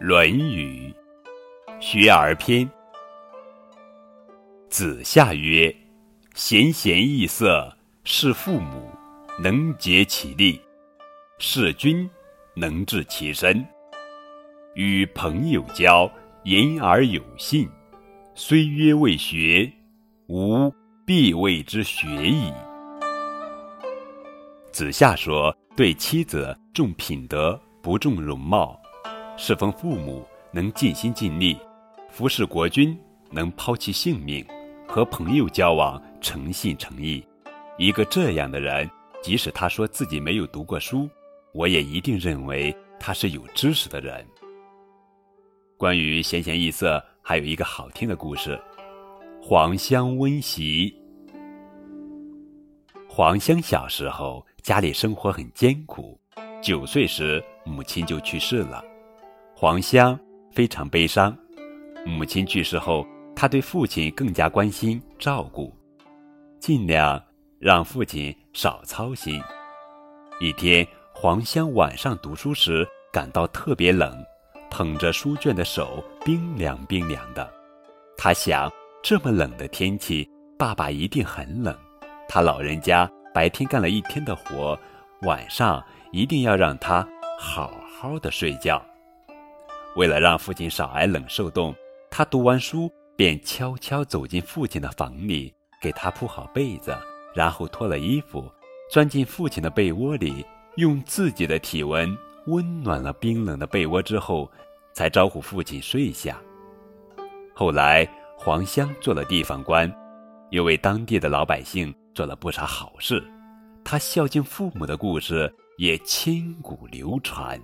《论语·学而篇》子夏曰：“贤贤易色，事父母，能竭其力；事君，能治其身。与朋友交，言而有信。虽曰未学，吾必谓之学矣。”子夏说：“对妻子重品德，不重容貌。”侍奉父母能尽心尽力，服侍国君能抛弃性命，和朋友交往诚信诚意。一个这样的人，即使他说自己没有读过书，我也一定认为他是有知识的人。关于贤贤易色，还有一个好听的故事：黄香温席。黄香小时候家里生活很艰苦，九岁时母亲就去世了。黄香非常悲伤，母亲去世后，他对父亲更加关心照顾，尽量让父亲少操心。一天，黄香晚上读书时感到特别冷，捧着书卷的手冰凉冰凉的。他想，这么冷的天气，爸爸一定很冷。他老人家白天干了一天的活，晚上一定要让他好好的睡觉。为了让父亲少挨冷受冻，他读完书便悄悄走进父亲的房里，给他铺好被子，然后脱了衣服，钻进父亲的被窝里，用自己的体温温暖了冰冷的被窝之后，才招呼父亲睡下。后来，黄香做了地方官，又为当地的老百姓做了不少好事，他孝敬父母的故事也千古流传。